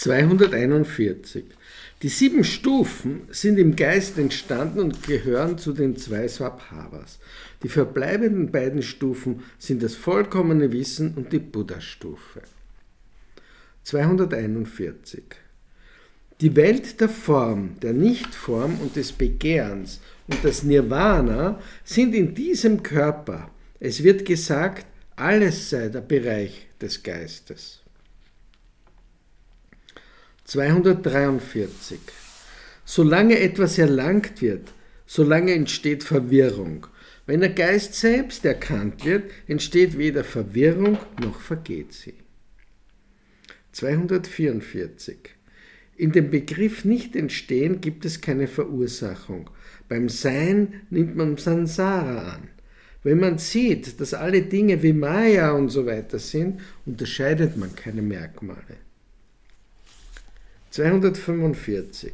241. Die sieben Stufen sind im Geist entstanden und gehören zu den zwei Swabhavas. Die verbleibenden beiden Stufen sind das vollkommene Wissen und die Buddha-Stufe. 241. Die Welt der Form, der Nichtform und des Begehrens und das Nirvana sind in diesem Körper. Es wird gesagt, alles sei der Bereich des Geistes. 243. Solange etwas erlangt wird, solange entsteht Verwirrung. Wenn der Geist selbst erkannt wird, entsteht weder Verwirrung noch vergeht sie. 244. In dem Begriff nicht entstehen gibt es keine Verursachung. Beim Sein nimmt man Sansara an. Wenn man sieht, dass alle Dinge wie Maya und so weiter sind, unterscheidet man keine Merkmale. 245.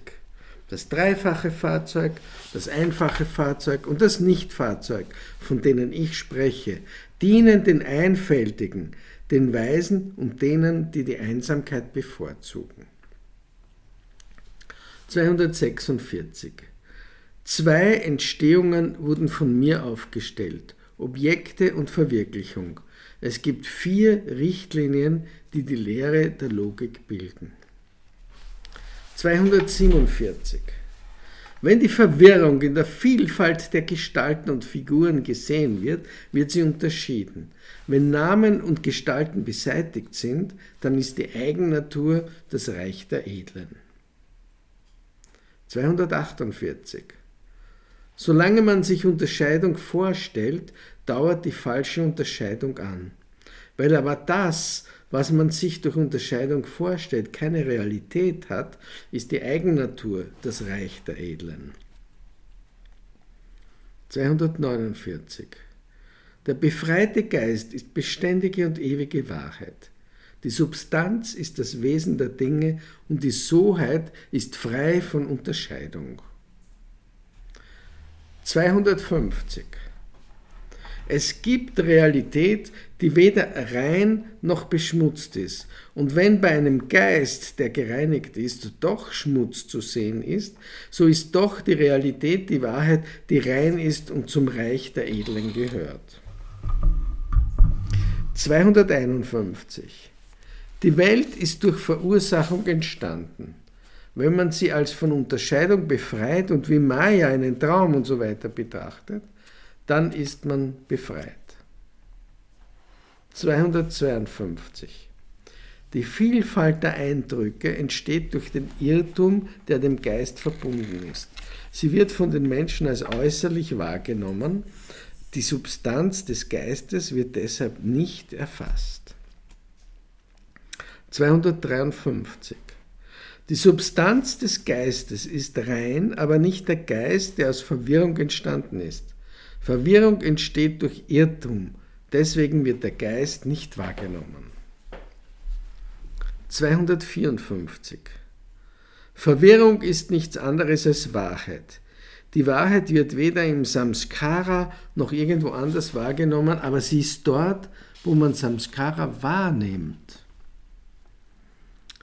Das dreifache Fahrzeug, das einfache Fahrzeug und das Nichtfahrzeug, von denen ich spreche, dienen den Einfältigen, den Weisen und denen, die die Einsamkeit bevorzugen. 246. Zwei Entstehungen wurden von mir aufgestellt, Objekte und Verwirklichung. Es gibt vier Richtlinien, die die Lehre der Logik bilden. 247. Wenn die Verwirrung in der Vielfalt der Gestalten und Figuren gesehen wird, wird sie unterschieden. Wenn Namen und Gestalten beseitigt sind, dann ist die Eigennatur das Reich der Edlen. 248. Solange man sich Unterscheidung vorstellt, dauert die falsche Unterscheidung an. Weil aber das, was man sich durch Unterscheidung vorstellt, keine Realität hat, ist die Eigennatur das Reich der Edlen. 249. Der befreite Geist ist beständige und ewige Wahrheit. Die Substanz ist das Wesen der Dinge und die Soheit ist frei von Unterscheidung. 250. Es gibt Realität, die weder rein noch beschmutzt ist. Und wenn bei einem Geist, der gereinigt ist, doch Schmutz zu sehen ist, so ist doch die Realität die Wahrheit, die rein ist und zum Reich der Edlen gehört. 251. Die Welt ist durch Verursachung entstanden. Wenn man sie als von Unterscheidung befreit und wie Maya einen Traum und so weiter betrachtet, dann ist man befreit. 252. Die Vielfalt der Eindrücke entsteht durch den Irrtum, der dem Geist verbunden ist. Sie wird von den Menschen als äußerlich wahrgenommen, die Substanz des Geistes wird deshalb nicht erfasst. 253. Die Substanz des Geistes ist rein, aber nicht der Geist, der aus Verwirrung entstanden ist. Verwirrung entsteht durch Irrtum, deswegen wird der Geist nicht wahrgenommen. 254. Verwirrung ist nichts anderes als Wahrheit. Die Wahrheit wird weder im Samskara noch irgendwo anders wahrgenommen, aber sie ist dort, wo man Samskara wahrnimmt.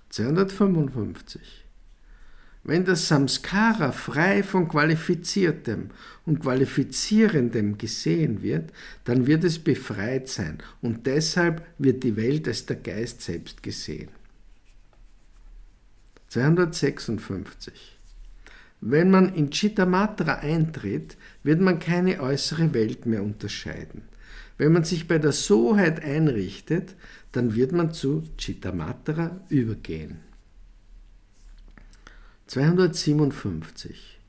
255. Wenn das Samskara frei von Qualifiziertem und Qualifizierendem gesehen wird, dann wird es befreit sein und deshalb wird die Welt als der Geist selbst gesehen. 256. Wenn man in Chittamatra eintritt, wird man keine äußere Welt mehr unterscheiden. Wenn man sich bei der Soheit einrichtet, dann wird man zu Chittamatra übergehen. 257.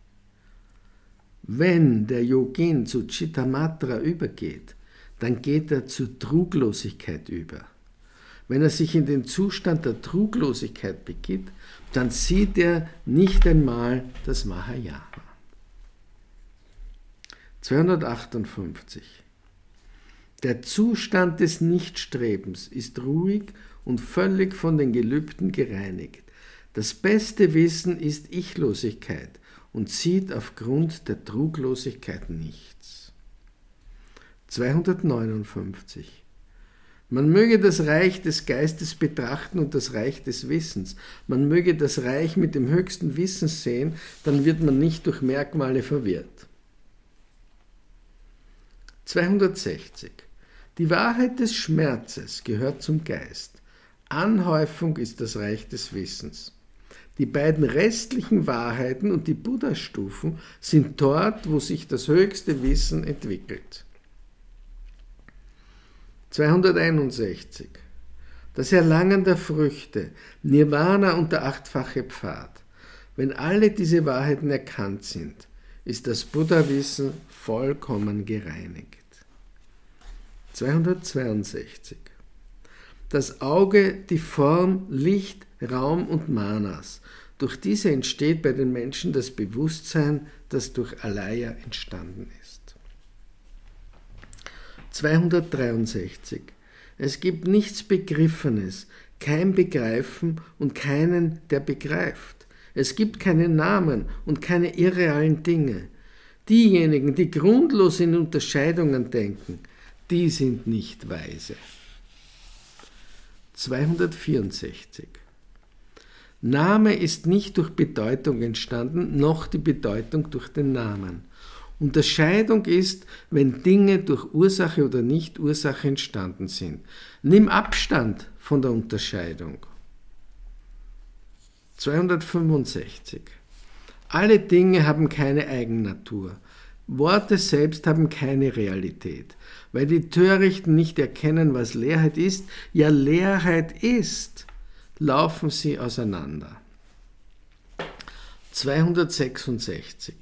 Wenn der Yogin zu Chittamatra übergeht, dann geht er zur Truglosigkeit über. Wenn er sich in den Zustand der Truglosigkeit begibt, dann sieht er nicht einmal das Mahayana. 258. Der Zustand des Nichtstrebens ist ruhig und völlig von den Gelübden gereinigt. Das beste Wissen ist Ichlosigkeit und sieht aufgrund der Truglosigkeit nichts. 259. Man möge das Reich des Geistes betrachten und das Reich des Wissens. Man möge das Reich mit dem höchsten Wissen sehen, dann wird man nicht durch Merkmale verwirrt. 260. Die Wahrheit des Schmerzes gehört zum Geist. Anhäufung ist das Reich des Wissens. Die beiden restlichen Wahrheiten und die Buddha-Stufen sind dort, wo sich das höchste Wissen entwickelt. 261. Das Erlangen der Früchte, Nirvana und der achtfache Pfad. Wenn alle diese Wahrheiten erkannt sind, ist das Buddha-Wissen vollkommen gereinigt. 262. Das Auge, die Form, Licht, Raum und Manas. Durch diese entsteht bei den Menschen das Bewusstsein, das durch Alaya entstanden ist. 263. Es gibt nichts Begriffenes, kein Begreifen und keinen, der begreift. Es gibt keine Namen und keine irrealen Dinge. Diejenigen, die grundlos in Unterscheidungen denken, die sind nicht weise. 264. Name ist nicht durch Bedeutung entstanden, noch die Bedeutung durch den Namen. Unterscheidung ist, wenn Dinge durch Ursache oder Nicht-Ursache entstanden sind. Nimm Abstand von der Unterscheidung. 265. Alle Dinge haben keine Eigennatur. Worte selbst haben keine Realität, weil die Törichten nicht erkennen, was Leerheit ist. Ja, Leerheit ist, laufen sie auseinander. 266.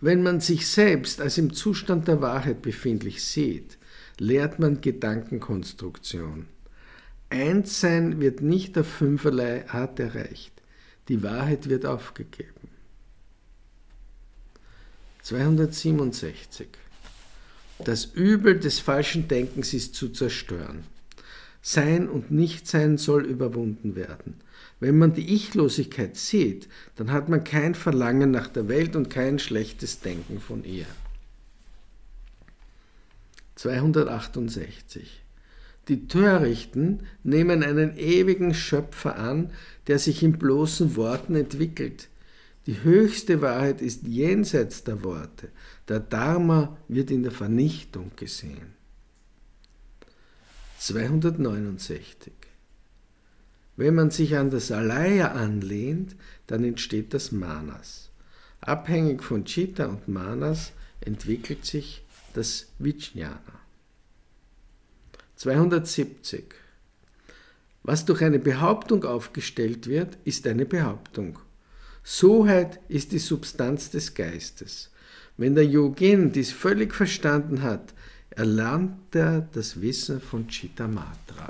Wenn man sich selbst als im Zustand der Wahrheit befindlich sieht, lehrt man Gedankenkonstruktion. Einssein wird nicht auf fünferlei Art erreicht. Die Wahrheit wird aufgegeben. 267. Das Übel des falschen Denkens ist zu zerstören. Sein und Nichtsein soll überwunden werden. Wenn man die Ichlosigkeit sieht, dann hat man kein Verlangen nach der Welt und kein schlechtes Denken von ihr. 268. Die Törichten nehmen einen ewigen Schöpfer an, der sich in bloßen Worten entwickelt. Die höchste Wahrheit ist jenseits der Worte. Der Dharma wird in der Vernichtung gesehen. 269. Wenn man sich an das Alaya anlehnt, dann entsteht das Manas. Abhängig von Chitta und Manas entwickelt sich das Vijnana. 270. Was durch eine Behauptung aufgestellt wird, ist eine Behauptung. Soheit ist die Substanz des Geistes. Wenn der Yogin dies völlig verstanden hat, erlernt er das Wissen von Chittamatra.